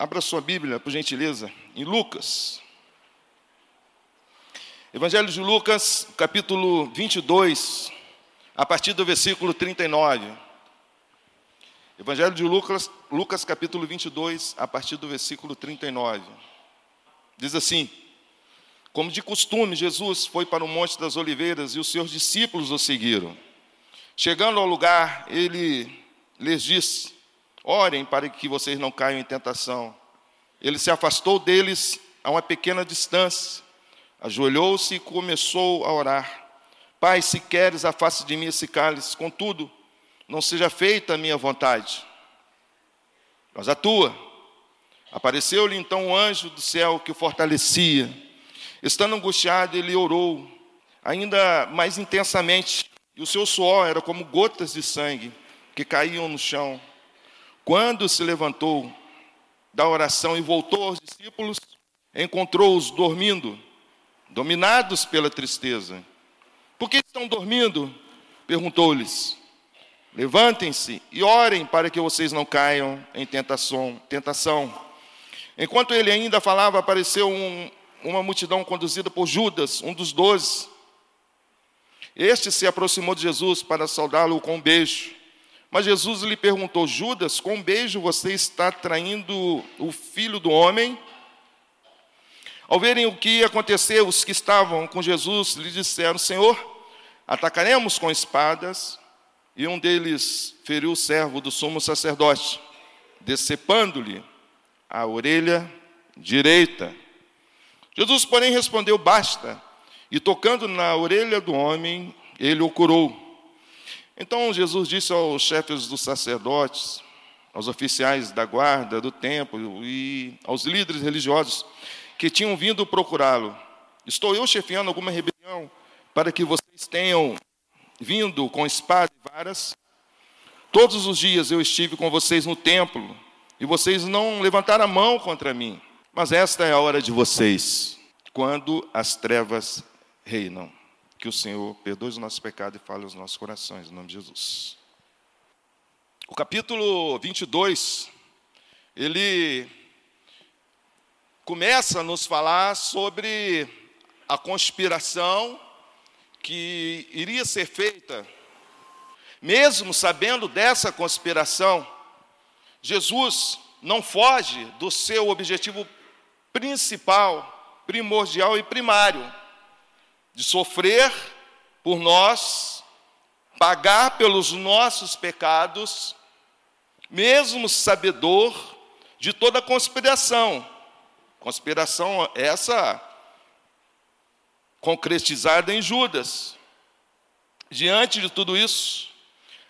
Abra sua Bíblia, por gentileza, em Lucas. Evangelho de Lucas, capítulo 22, a partir do versículo 39. Evangelho de Lucas, Lucas capítulo 22, a partir do versículo 39. Diz assim: Como de costume, Jesus foi para o Monte das Oliveiras e os seus discípulos o seguiram. Chegando ao lugar, ele lhes disse: Orem para que vocês não caiam em tentação. Ele se afastou deles a uma pequena distância, ajoelhou-se e começou a orar. Pai, se queres, afaste de mim esse cálice, contudo, não seja feita a minha vontade, mas a tua. Apareceu-lhe então um anjo do céu que o fortalecia. Estando angustiado, ele orou ainda mais intensamente, e o seu suor era como gotas de sangue que caíam no chão. Quando se levantou da oração e voltou aos discípulos, encontrou-os dormindo, dominados pela tristeza. Por que estão dormindo? perguntou-lhes. Levantem-se e orem para que vocês não caiam em tentação. tentação. Enquanto ele ainda falava, apareceu um, uma multidão conduzida por Judas, um dos doze. Este se aproximou de Jesus para saudá-lo com um beijo. Mas Jesus lhe perguntou: Judas, com um beijo você está traindo o filho do homem? Ao verem o que ia acontecer, os que estavam com Jesus lhe disseram: Senhor, atacaremos com espadas. E um deles feriu o servo do sumo sacerdote, decepando-lhe a orelha direita. Jesus, porém, respondeu: Basta. E tocando na orelha do homem, ele o curou. Então Jesus disse aos chefes dos sacerdotes, aos oficiais da guarda do templo e aos líderes religiosos que tinham vindo procurá-lo: Estou eu chefiando alguma rebelião para que vocês tenham vindo com espada e varas? Todos os dias eu estive com vocês no templo e vocês não levantaram a mão contra mim. Mas esta é a hora de vocês, quando as trevas reinam. Que o Senhor perdoe os nossos pecados e fale os nossos corações, em nome de Jesus. O capítulo 22, ele começa a nos falar sobre a conspiração que iria ser feita. Mesmo sabendo dessa conspiração, Jesus não foge do seu objetivo principal, primordial e primário, de sofrer por nós, pagar pelos nossos pecados, mesmo sabedor de toda conspiração. Conspiração essa concretizada em Judas. Diante de tudo isso,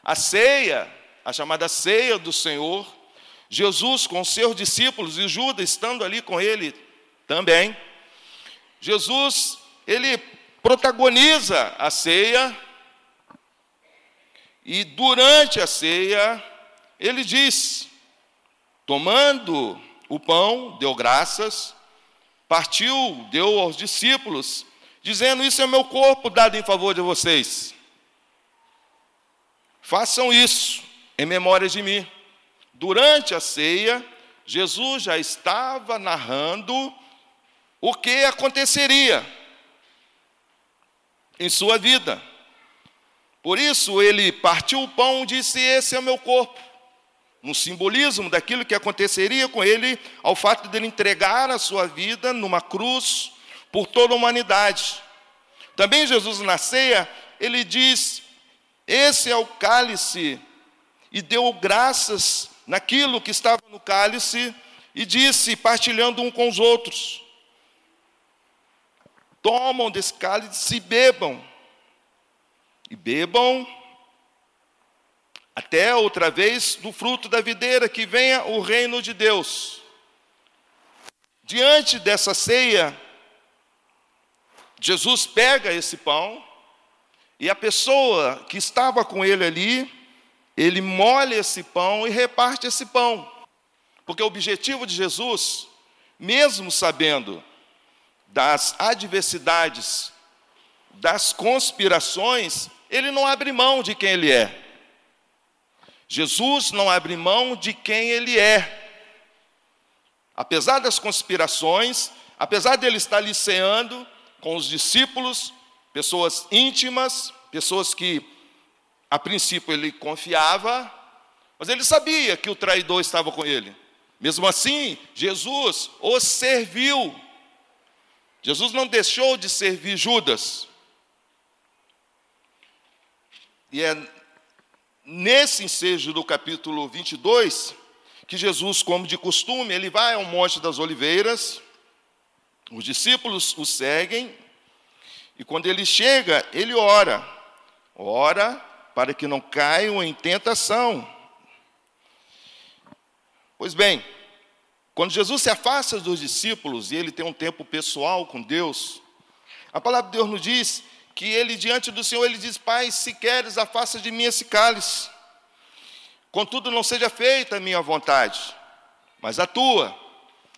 a ceia, a chamada ceia do Senhor, Jesus com seus discípulos e Judas estando ali com ele também, Jesus, ele protagoniza a ceia, e durante a ceia, ele diz: tomando o pão, deu graças, partiu, deu aos discípulos, dizendo: Isso é meu corpo dado em favor de vocês. Façam isso em memória de mim. Durante a ceia, Jesus já estava narrando o que aconteceria em sua vida. Por isso ele partiu o pão e disse: Esse é o meu corpo. No simbolismo daquilo que aconteceria com ele, ao fato de ele entregar a sua vida numa cruz por toda a humanidade. Também Jesus na ceia, ele diz: Esse é o cálice, e deu graças naquilo que estava no cálice, e disse, partilhando um com os outros: tomam desse cálice e bebam. E bebam até outra vez do fruto da videira, que venha o reino de Deus. Diante dessa ceia, Jesus pega esse pão e a pessoa que estava com ele ali, ele molha esse pão e reparte esse pão. Porque o objetivo de Jesus, mesmo sabendo das adversidades, das conspirações, ele não abre mão de quem ele é. Jesus não abre mão de quem ele é. apesar das conspirações, apesar dele estar liceando com os discípulos, pessoas íntimas, pessoas que a princípio ele confiava, mas ele sabia que o traidor estava com ele. Mesmo assim, Jesus os serviu. Jesus não deixou de servir Judas. E é nesse ensejo do capítulo 22 que Jesus, como de costume, ele vai ao Monte das Oliveiras, os discípulos o seguem, e quando ele chega, ele ora. Ora para que não caiam em tentação. Pois bem, quando Jesus se afasta dos discípulos e ele tem um tempo pessoal com Deus, a palavra de Deus nos diz que ele, diante do Senhor, ele diz: Pai, se queres, afasta de mim esse cálice. Contudo, não seja feita a minha vontade, mas a tua.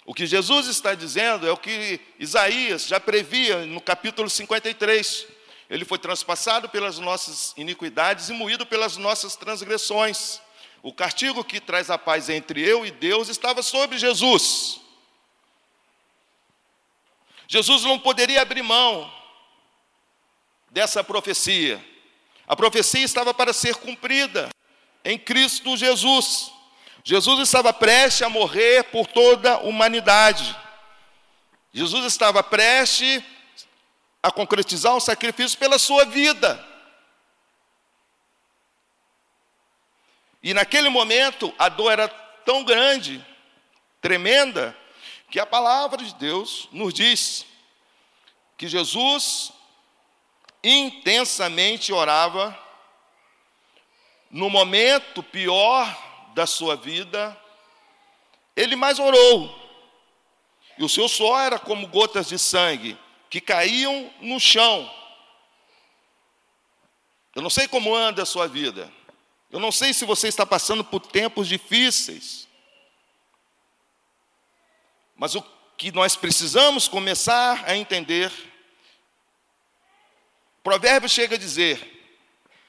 O que Jesus está dizendo é o que Isaías já previa no capítulo 53. Ele foi transpassado pelas nossas iniquidades e moído pelas nossas transgressões. O castigo que traz a paz entre eu e Deus estava sobre Jesus. Jesus não poderia abrir mão dessa profecia. A profecia estava para ser cumprida em Cristo Jesus. Jesus estava prestes a morrer por toda a humanidade. Jesus estava prestes a concretizar um sacrifício pela sua vida. E naquele momento a dor era tão grande, tremenda, que a palavra de Deus nos diz que Jesus intensamente orava no momento pior da sua vida, ele mais orou. E o seu suor era como gotas de sangue que caíam no chão. Eu não sei como anda a sua vida. Eu não sei se você está passando por tempos difíceis. Mas o que nós precisamos começar a entender. Provérbio chega a dizer: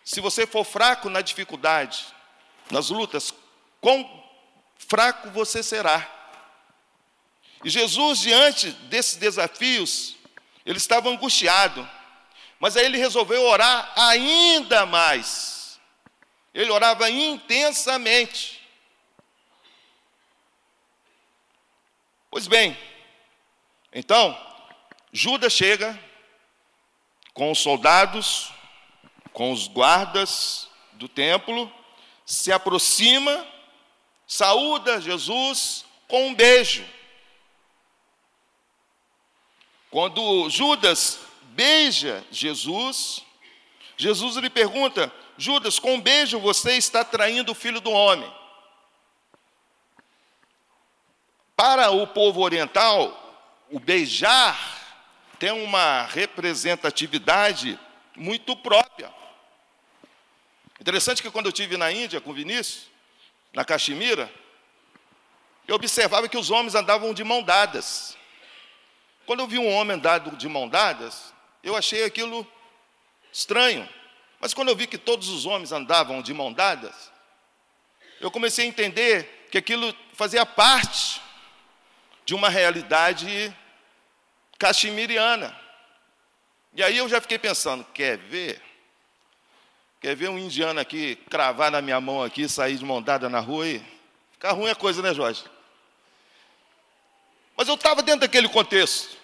se você for fraco na dificuldade, nas lutas, quão fraco você será. E Jesus, diante desses desafios, ele estava angustiado, mas aí ele resolveu orar ainda mais. Ele orava intensamente. Pois bem, então, Judas chega com os soldados, com os guardas do templo, se aproxima, saúda Jesus com um beijo. Quando Judas beija Jesus, Jesus lhe pergunta: Judas, com um beijo você está traindo o filho do homem. Para o povo oriental, o beijar tem uma representatividade muito própria. Interessante que quando eu estive na Índia com Vinícius, na Caxemira, eu observava que os homens andavam de mão dadas. Quando eu vi um homem andado de mão dadas, eu achei aquilo estranho. Mas quando eu vi que todos os homens andavam de mão dadas, eu comecei a entender que aquilo fazia parte de uma realidade caxemiriana. E aí eu já fiquei pensando, quer ver? Quer ver um indiano aqui cravar na minha mão aqui, sair de mão dada na rua e ficar ruim é coisa, né, Jorge? Mas eu estava dentro daquele contexto.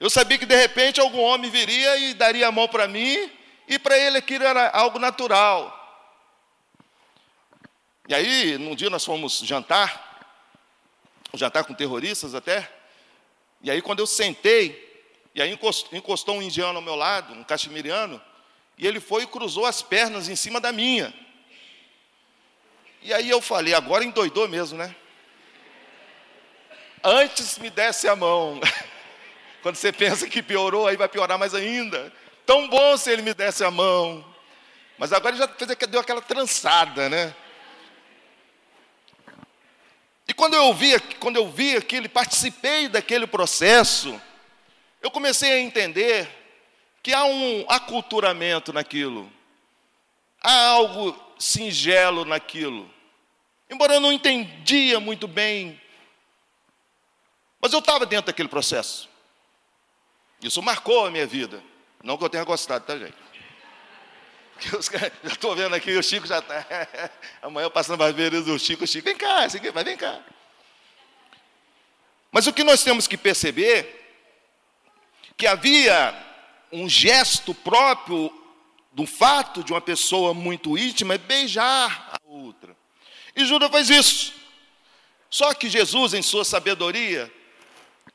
Eu sabia que de repente algum homem viria e daria a mão para mim, e para ele aquilo era algo natural. E aí, num dia nós fomos jantar, jantar com terroristas até, e aí quando eu sentei, e aí encostou um indiano ao meu lado, um caxemiriano, e ele foi e cruzou as pernas em cima da minha. E aí eu falei, agora endoidou mesmo, né? Antes me desse a mão. Quando você pensa que piorou, aí vai piorar mais ainda. Tão bom se ele me desse a mão. Mas agora ele já fez, deu aquela trançada, né? E quando eu vi, quando eu vi aquilo, participei daquele processo, eu comecei a entender que há um aculturamento naquilo, há algo singelo naquilo. Embora eu não entendia muito bem Mas eu estava dentro daquele processo. Isso marcou a minha vida. Não que eu tenha gostado, tá, gente? já estou vendo aqui, o Chico já está. Amanhã passando para ver o Chico, o Chico, vem cá, vai, vem cá. Mas o que nós temos que perceber que havia um gesto próprio do fato de uma pessoa muito íntima é beijar a outra. E Judas faz isso. Só que Jesus, em sua sabedoria,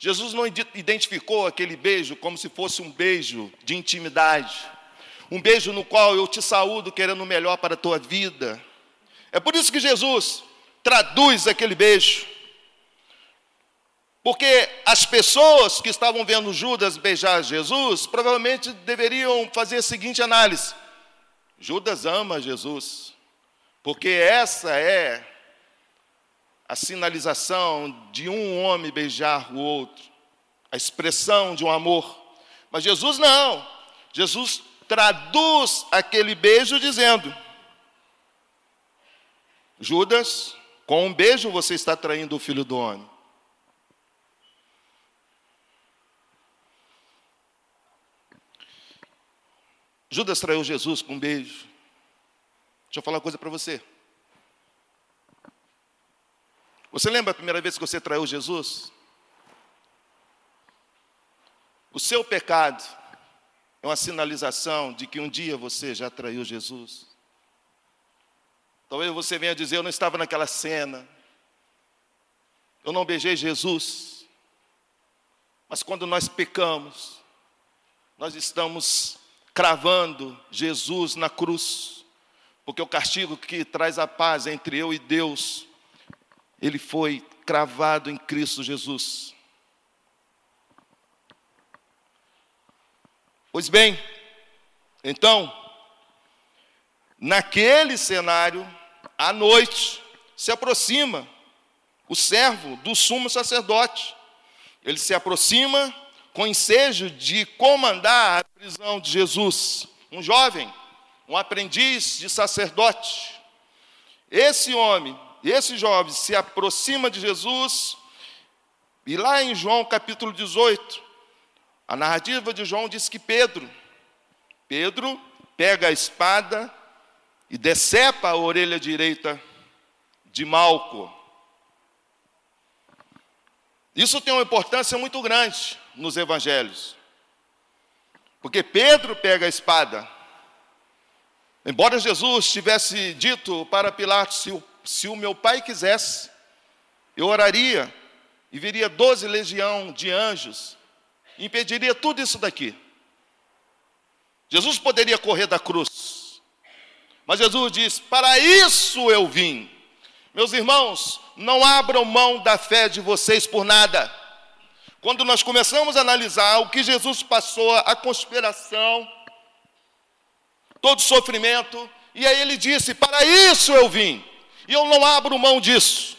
Jesus não identificou aquele beijo como se fosse um beijo de intimidade, um beijo no qual eu te saúdo querendo o melhor para a tua vida. É por isso que Jesus traduz aquele beijo porque as pessoas que estavam vendo Judas beijar Jesus provavelmente deveriam fazer a seguinte análise: Judas ama Jesus, porque essa é a sinalização de um homem beijar o outro, a expressão de um amor. Mas Jesus não, Jesus traduz aquele beijo dizendo: Judas, com um beijo você está traindo o filho do homem. Judas traiu Jesus com um beijo. Deixa eu falar uma coisa para você. Você lembra a primeira vez que você traiu Jesus? O seu pecado é uma sinalização de que um dia você já traiu Jesus. Talvez você venha dizer: Eu não estava naquela cena, eu não beijei Jesus. Mas quando nós pecamos, nós estamos cravando Jesus na cruz, porque o castigo que traz a paz entre eu e Deus, ele foi cravado em Cristo Jesus. Pois bem, então, naquele cenário, à noite, se aproxima o servo do sumo sacerdote. Ele se aproxima com ensejo de comandar a prisão de Jesus. Um jovem, um aprendiz de sacerdote. Esse homem, esse jovem se aproxima de Jesus, e lá em João capítulo 18, a narrativa de João diz que Pedro, Pedro pega a espada e decepa a orelha direita de Malco. Isso tem uma importância muito grande nos evangelhos. Porque Pedro pega a espada. Embora Jesus tivesse dito para Pilatos: se o, se o meu pai quisesse, eu oraria e viria doze legião de anjos, impediria tudo isso daqui. Jesus poderia correr da cruz, mas Jesus diz: Para isso eu vim. Meus irmãos, não abram mão da fé de vocês por nada. Quando nós começamos a analisar o que Jesus passou, a conspiração, todo o sofrimento, e aí ele disse: Para isso eu vim, e eu não abro mão disso.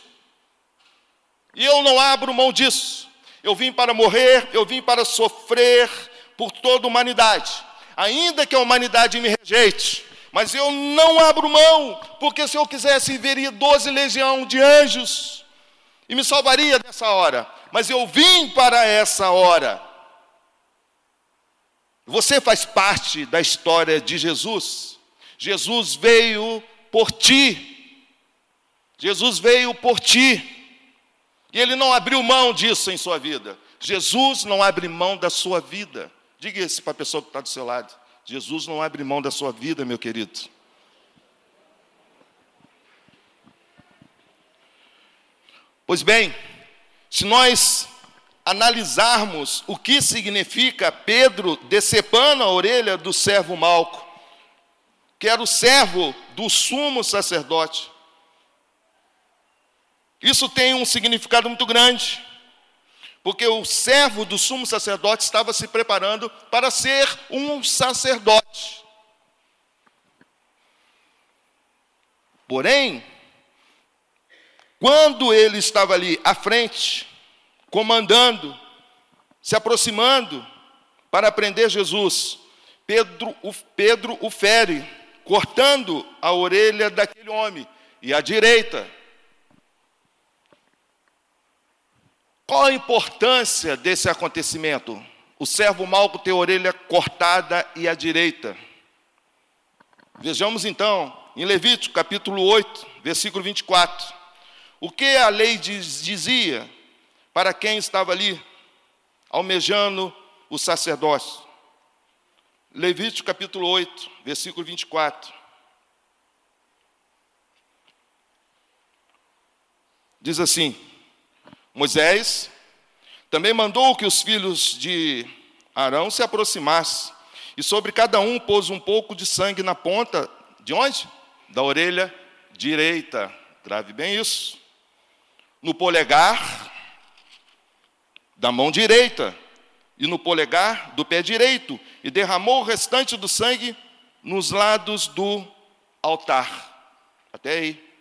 E eu não abro mão disso. Eu vim para morrer, eu vim para sofrer por toda a humanidade, ainda que a humanidade me rejeite, mas eu não abro mão, porque se eu quisesse, veria doze legião de anjos e me salvaria nessa hora mas eu vim para essa hora. Você faz parte da história de Jesus. Jesus veio por ti. Jesus veio por ti. E ele não abriu mão disso em sua vida. Jesus não abre mão da sua vida. Diga isso para a pessoa que está do seu lado. Jesus não abre mão da sua vida, meu querido. Pois bem, se nós analisarmos o que significa Pedro decepando a orelha do servo Malco, que era o servo do sumo sacerdote, isso tem um significado muito grande, porque o servo do sumo sacerdote estava se preparando para ser um sacerdote. Porém, quando ele estava ali à frente, comandando, se aproximando para prender Jesus, Pedro, o, Pedro o fere, cortando a orelha daquele homem, e à direita. Qual a importância desse acontecimento? O servo Malco tem a orelha cortada e a direita. Vejamos então, em Levítico capítulo 8, versículo 24. O que a lei diz, dizia para quem estava ali, almejando o sacerdócio? Levítico capítulo 8, versículo 24. Diz assim: Moisés também mandou que os filhos de Arão se aproximassem, e sobre cada um pôs um pouco de sangue na ponta, de onde? Da orelha direita. Grave bem isso. No polegar da mão direita e no polegar do pé direito, e derramou o restante do sangue nos lados do altar. Até aí.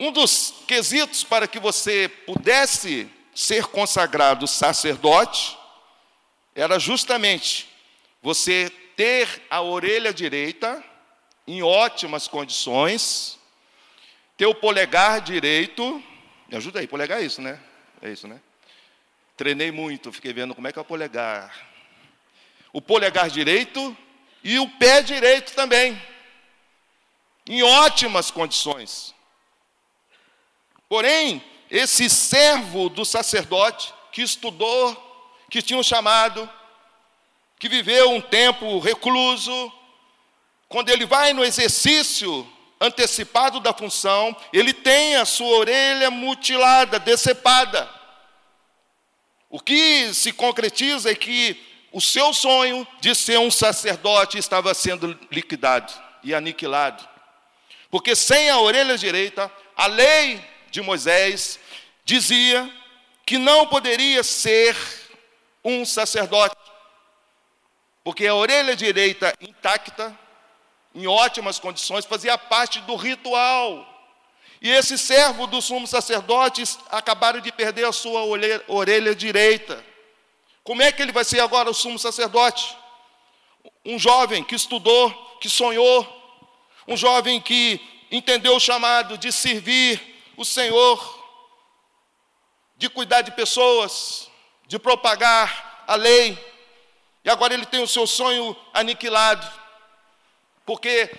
Um dos quesitos para que você pudesse ser consagrado sacerdote era justamente você ter a orelha direita em ótimas condições, ter o polegar direito, me ajuda aí, polegar é isso, né? É isso, né? Treinei muito, fiquei vendo como é que é o polegar. O polegar direito e o pé direito também, em ótimas condições. Porém, esse servo do sacerdote que estudou, que tinha um chamado, que viveu um tempo recluso, quando ele vai no exercício antecipado da função, ele tem a sua orelha mutilada, decepada. O que se concretiza é que o seu sonho de ser um sacerdote estava sendo liquidado e aniquilado. Porque sem a orelha direita, a lei de Moisés dizia que não poderia ser um sacerdote, porque a orelha direita intacta, em ótimas condições, fazia parte do ritual. E esse servo do sumo sacerdote acabaram de perder a sua orelha direita. Como é que ele vai ser agora o sumo sacerdote? Um jovem que estudou, que sonhou, um jovem que entendeu o chamado de servir, o Senhor de cuidar de pessoas, de propagar a lei, e agora ele tem o seu sonho aniquilado, porque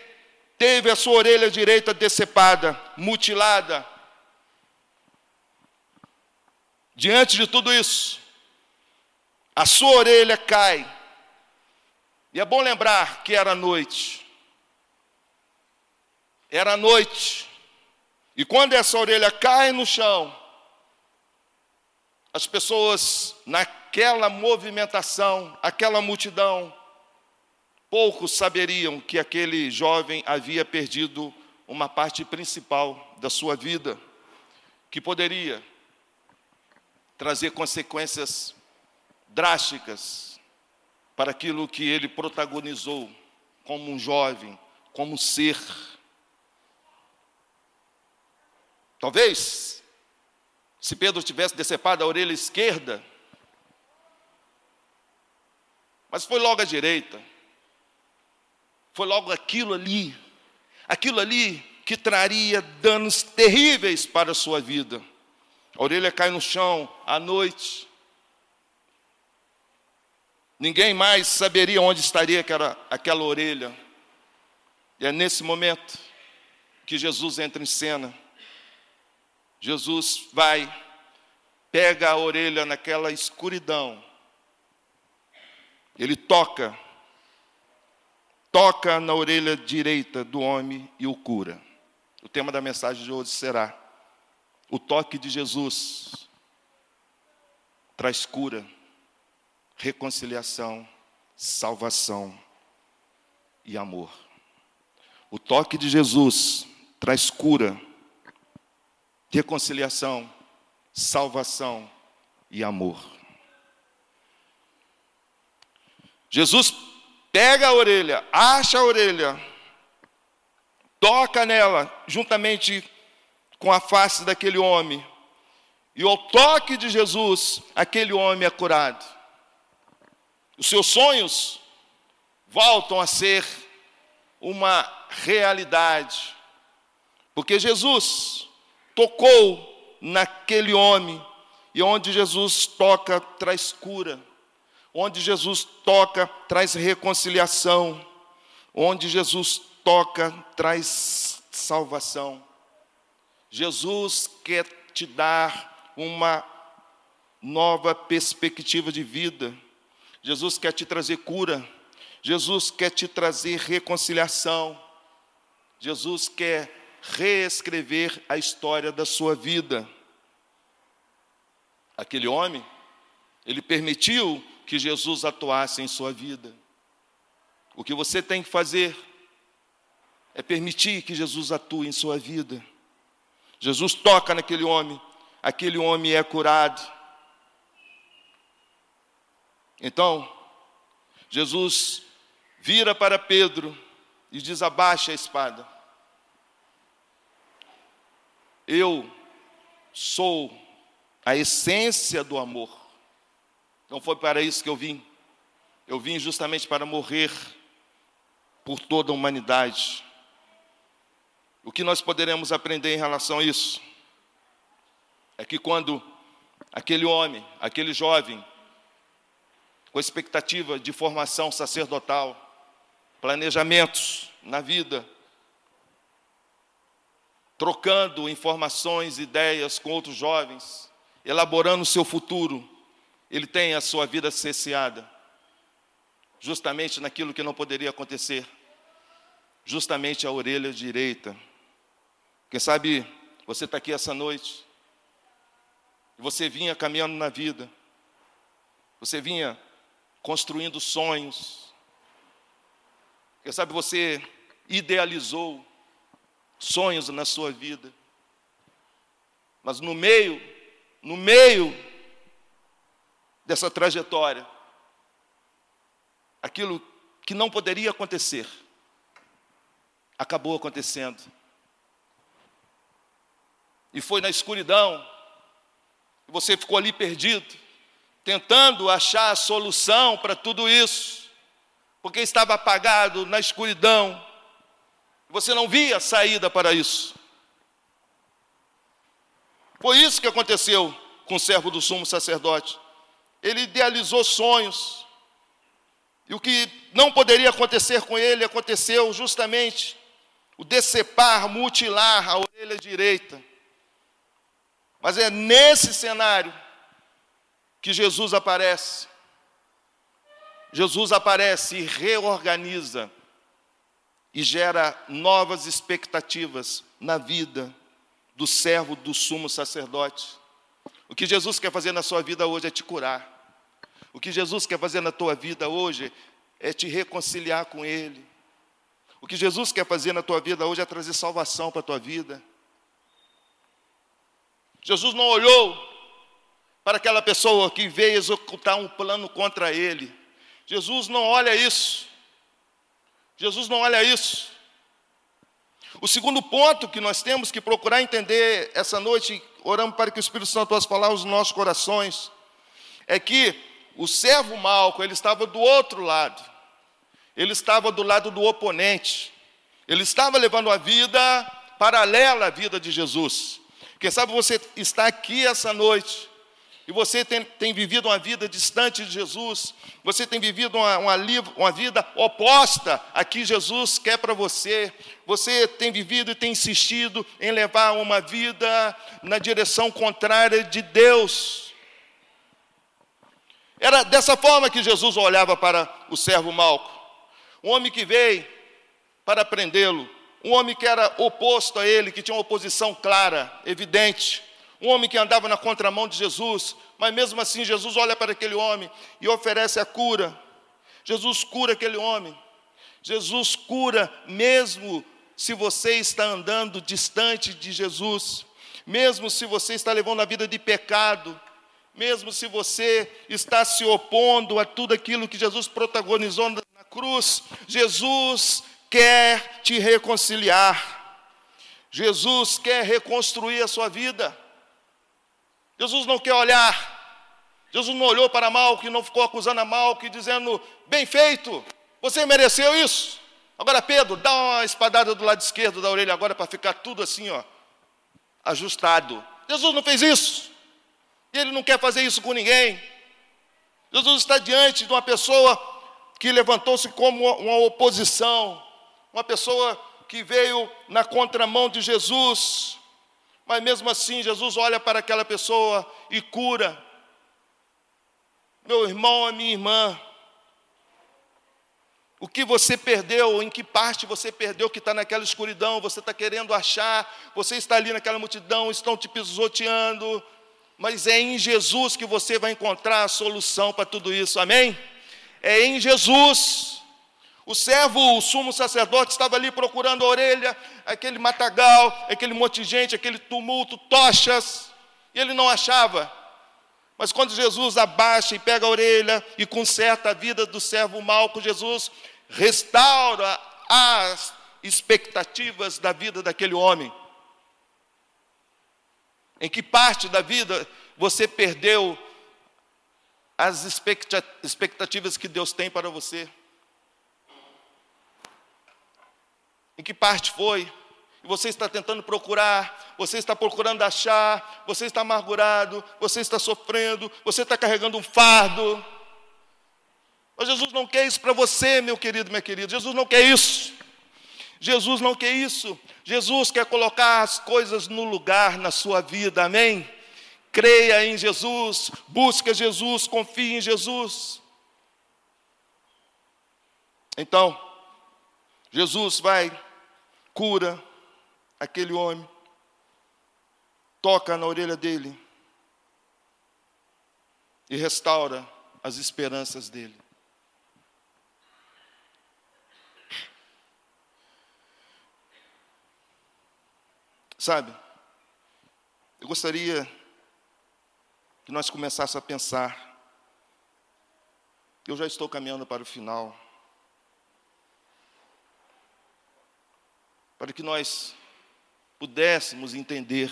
teve a sua orelha direita decepada, mutilada. Diante de tudo isso, a sua orelha cai, e é bom lembrar que era noite, era noite, e quando essa orelha cai no chão, as pessoas naquela movimentação, aquela multidão, poucos saberiam que aquele jovem havia perdido uma parte principal da sua vida, que poderia trazer consequências drásticas para aquilo que ele protagonizou como um jovem, como ser Talvez, se Pedro tivesse decepado a orelha esquerda, mas foi logo à direita, foi logo aquilo ali, aquilo ali que traria danos terríveis para a sua vida. A orelha cai no chão à noite. Ninguém mais saberia onde estaria aquela, aquela orelha. E é nesse momento que Jesus entra em cena. Jesus vai, pega a orelha naquela escuridão, ele toca, toca na orelha direita do homem e o cura. O tema da mensagem de hoje será: o toque de Jesus traz cura, reconciliação, salvação e amor. O toque de Jesus traz cura, reconciliação, salvação e amor. Jesus pega a orelha, acha a orelha, toca nela, juntamente com a face daquele homem, e ao toque de Jesus, aquele homem é curado. Os seus sonhos voltam a ser uma realidade, porque Jesus tocou naquele homem, e onde Jesus toca, traz cura, onde Jesus toca, traz reconciliação, onde Jesus toca, traz salvação. Jesus quer te dar uma nova perspectiva de vida. Jesus quer te trazer cura. Jesus quer te trazer reconciliação. Jesus quer reescrever a história da sua vida. Aquele homem, ele permitiu que Jesus atuasse em sua vida. O que você tem que fazer é permitir que Jesus atue em sua vida. Jesus toca naquele homem, aquele homem é curado. Então, Jesus vira para Pedro e diz: abaixa a espada. Eu sou a essência do amor. Não foi para isso que eu vim. Eu vim justamente para morrer por toda a humanidade. O que nós poderemos aprender em relação a isso? É que quando aquele homem, aquele jovem, com expectativa de formação sacerdotal, planejamentos na vida, trocando informações, ideias com outros jovens, elaborando o seu futuro, ele tem a sua vida cesseada, justamente naquilo que não poderia acontecer, justamente a orelha direita. Quem sabe você está aqui essa noite, você vinha caminhando na vida, você vinha construindo sonhos. Quem sabe você idealizou sonhos na sua vida. Mas no meio, no meio dessa trajetória, aquilo que não poderia acontecer, acabou acontecendo. E foi na escuridão, você ficou ali perdido tentando achar a solução para tudo isso, porque estava apagado na escuridão, você não via saída para isso. Foi isso que aconteceu com o servo do sumo sacerdote. Ele idealizou sonhos, e o que não poderia acontecer com ele aconteceu justamente o decepar, mutilar a orelha direita. Mas é nesse cenário que Jesus aparece. Jesus aparece e reorganiza e gera novas expectativas na vida do servo do sumo sacerdote. O que Jesus quer fazer na sua vida hoje é te curar. O que Jesus quer fazer na tua vida hoje é te reconciliar com Ele. O que Jesus quer fazer na tua vida hoje é trazer salvação para a tua vida. Jesus não olhou para aquela pessoa que veio executar um plano contra ele. Jesus não olha isso. Jesus não olha isso. O segundo ponto que nós temos que procurar entender essa noite, oramos para que o Espírito Santo possa falar aos nossos corações, é que o servo Malco, ele estava do outro lado. Ele estava do lado do oponente. Ele estava levando a vida paralela à vida de Jesus. Quem sabe você está aqui essa noite e você tem, tem vivido uma vida distante de Jesus, você tem vivido uma, uma, uma vida oposta a que Jesus quer para você, você tem vivido e tem insistido em levar uma vida na direção contrária de Deus. Era dessa forma que Jesus olhava para o servo Malco, um homem que veio para prendê-lo, um homem que era oposto a ele, que tinha uma oposição clara, evidente um homem que andava na contramão de Jesus, mas mesmo assim Jesus olha para aquele homem e oferece a cura. Jesus cura aquele homem. Jesus cura mesmo se você está andando distante de Jesus, mesmo se você está levando a vida de pecado, mesmo se você está se opondo a tudo aquilo que Jesus protagonizou na cruz, Jesus quer te reconciliar. Jesus quer reconstruir a sua vida. Jesus não quer olhar. Jesus não olhou para Malco e não ficou acusando a Malco e dizendo: bem feito, você mereceu isso. Agora, Pedro, dá uma espadada do lado esquerdo da orelha agora para ficar tudo assim, ó, ajustado. Jesus não fez isso. E ele não quer fazer isso com ninguém. Jesus está diante de uma pessoa que levantou-se como uma oposição, uma pessoa que veio na contramão de Jesus, mas mesmo assim Jesus olha para aquela pessoa e cura. Meu irmão, a minha irmã, o que você perdeu, em que parte você perdeu que está naquela escuridão, você está querendo achar, você está ali naquela multidão, estão te pisoteando, mas é em Jesus que você vai encontrar a solução para tudo isso, amém? É em Jesus. O servo, o sumo sacerdote, estava ali procurando a orelha, aquele matagal, aquele monte de gente, aquele tumulto, tochas, e ele não achava. Mas quando Jesus abaixa e pega a orelha e conserta a vida do servo mal com Jesus, restaura as expectativas da vida daquele homem. Em que parte da vida você perdeu as expectativas que Deus tem para você? Em que parte foi? E você está tentando procurar, você está procurando achar, você está amargurado, você está sofrendo, você está carregando um fardo. Mas Jesus não quer isso para você, meu querido, minha querida. Jesus não quer isso. Jesus não quer isso. Jesus quer colocar as coisas no lugar na sua vida, amém? Creia em Jesus, busca Jesus, confie em Jesus. Então, Jesus vai, cura aquele homem, toca na orelha dele e restaura as esperanças dele. Sabe, eu gostaria que nós começássemos a pensar. Eu já estou caminhando para o final. Para que nós pudéssemos entender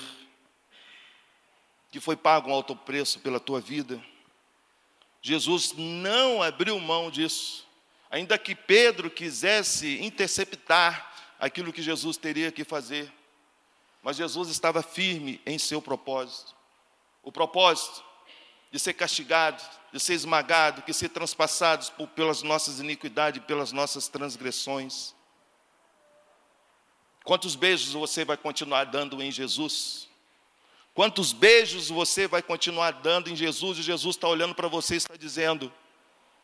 que foi pago um alto preço pela tua vida. Jesus não abriu mão disso. Ainda que Pedro quisesse interceptar aquilo que Jesus teria que fazer. Mas Jesus estava firme em seu propósito. O propósito de ser castigado, de ser esmagado, de ser transpassados por, pelas nossas iniquidades, pelas nossas transgressões. Quantos beijos você vai continuar dando em Jesus? Quantos beijos você vai continuar dando em Jesus e Jesus está olhando para você e está dizendo: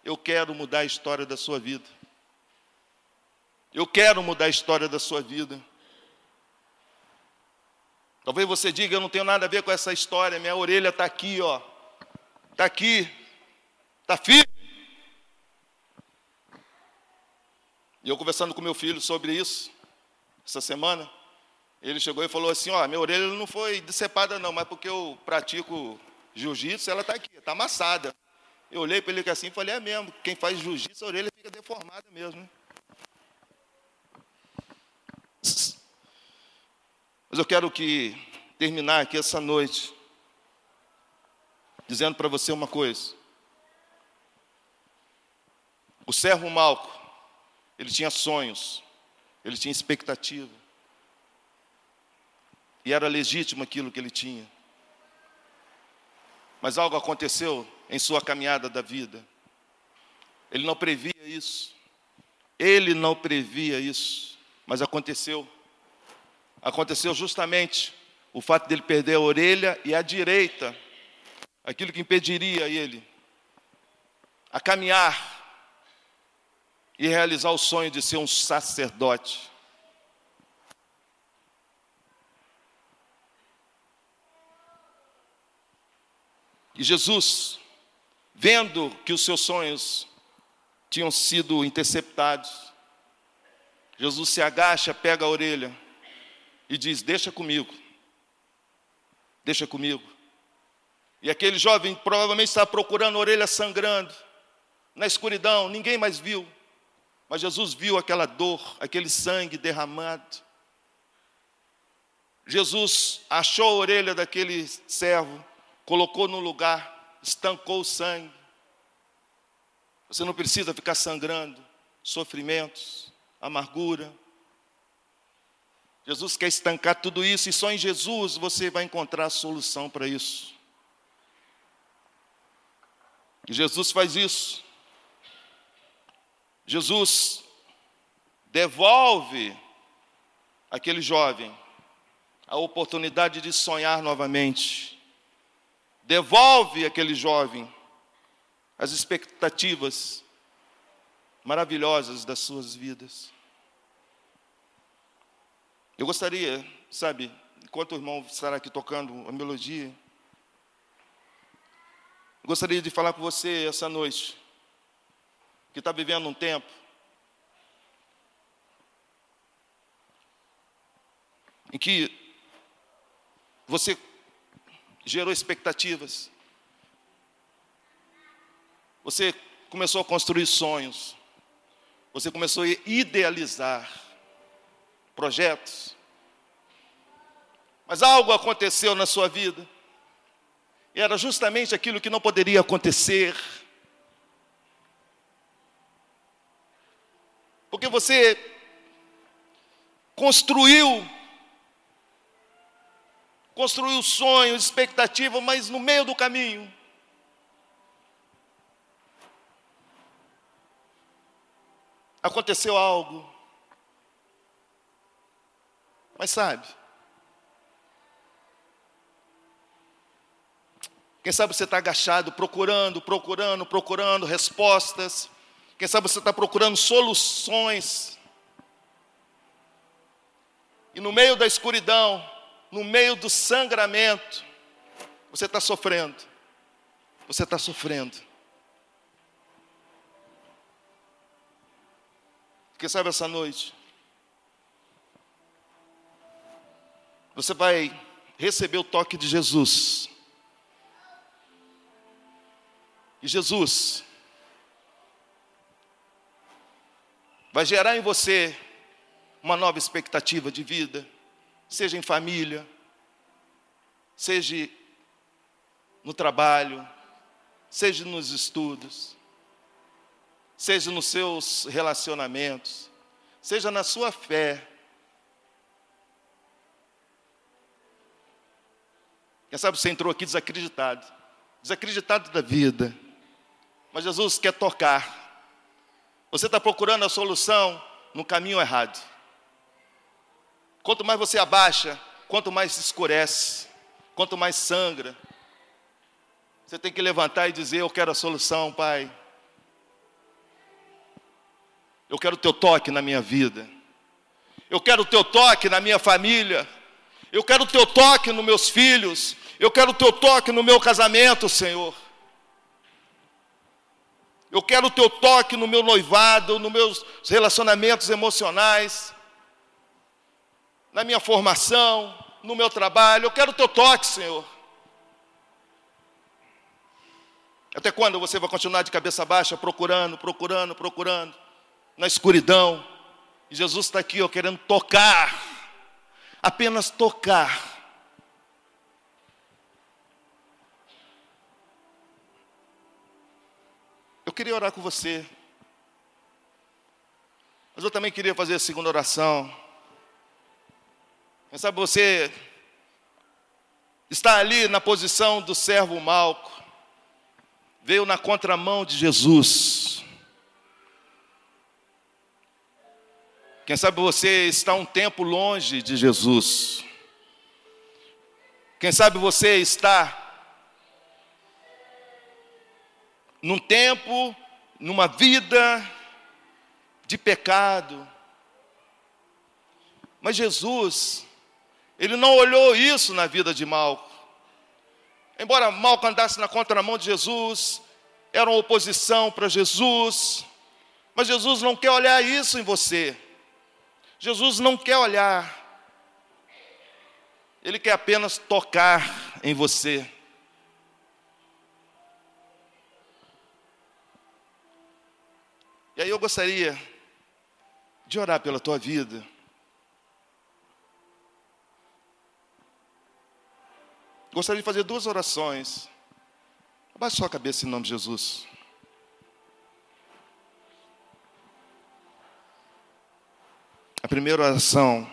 Eu quero mudar a história da sua vida. Eu quero mudar a história da sua vida. Talvez você diga, eu não tenho nada a ver com essa história, minha orelha está aqui, ó. Está aqui. Está firme. E eu conversando com meu filho sobre isso, essa semana, ele chegou e falou assim, ó, minha orelha não foi decepada não, mas porque eu pratico jiu-jitsu, ela está aqui, está amassada. Eu olhei para ele assim e falei, é mesmo, quem faz jiu-jitsu, a orelha fica deformada mesmo. Né? Mas eu quero que terminar aqui essa noite dizendo para você uma coisa. O servo Malco, ele tinha sonhos, ele tinha expectativa. E era legítimo aquilo que ele tinha. Mas algo aconteceu em sua caminhada da vida. Ele não previa isso. Ele não previa isso, mas aconteceu aconteceu justamente o fato dele perder a orelha e a direita, aquilo que impediria ele a caminhar e realizar o sonho de ser um sacerdote. E Jesus, vendo que os seus sonhos tinham sido interceptados, Jesus se agacha, pega a orelha e diz: Deixa comigo, deixa comigo. E aquele jovem provavelmente estava procurando a orelha sangrando, na escuridão, ninguém mais viu. Mas Jesus viu aquela dor, aquele sangue derramado. Jesus achou a orelha daquele servo, colocou no lugar, estancou o sangue. Você não precisa ficar sangrando, sofrimentos, amargura, Jesus quer estancar tudo isso e só em Jesus você vai encontrar a solução para isso. E Jesus faz isso. Jesus devolve aquele jovem a oportunidade de sonhar novamente. Devolve aquele jovem as expectativas maravilhosas das suas vidas. Eu gostaria, sabe, enquanto o irmão estará aqui tocando a melodia, gostaria de falar com você essa noite, que está vivendo um tempo. Em que você gerou expectativas, você começou a construir sonhos, você começou a idealizar projetos, mas algo aconteceu na sua vida, e era justamente aquilo que não poderia acontecer, porque você construiu, construiu sonhos, expectativa, mas no meio do caminho, aconteceu algo. Mas sabe, quem sabe você está agachado, procurando, procurando, procurando respostas. Quem sabe você está procurando soluções. E no meio da escuridão, no meio do sangramento, você está sofrendo. Você está sofrendo. Quem sabe essa noite, você vai receber o toque de Jesus. E Jesus vai gerar em você uma nova expectativa de vida, seja em família, seja no trabalho, seja nos estudos seja nos seus relacionamentos, seja na sua fé. Quem sabe você entrou aqui desacreditado, desacreditado da vida, mas Jesus quer tocar. Você está procurando a solução no caminho errado. Quanto mais você abaixa, quanto mais se escurece, quanto mais sangra. Você tem que levantar e dizer: Eu quero a solução, Pai. Eu quero o teu toque na minha vida. Eu quero o teu toque na minha família. Eu quero o teu toque nos meus filhos. Eu quero o teu toque no meu casamento, Senhor. Eu quero o teu toque no meu noivado, nos meus relacionamentos emocionais, na minha formação, no meu trabalho. Eu quero o teu toque, Senhor. Até quando você vai continuar de cabeça baixa, procurando, procurando, procurando? na escuridão. E Jesus está aqui, ó, querendo tocar, apenas tocar. Eu queria orar com você, mas eu também queria fazer a segunda oração. Quem sabe você está ali na posição do servo Malco, veio na contramão de Jesus. Quem sabe você está um tempo longe de Jesus. Quem sabe você está num tempo, numa vida de pecado. Mas Jesus, ele não olhou isso na vida de Malco. Embora Malco andasse na contramão de Jesus, era uma oposição para Jesus, mas Jesus não quer olhar isso em você. Jesus não quer olhar, Ele quer apenas tocar em você. E aí eu gostaria de orar pela tua vida. Gostaria de fazer duas orações. Abaixe sua cabeça em nome de Jesus. A primeira oração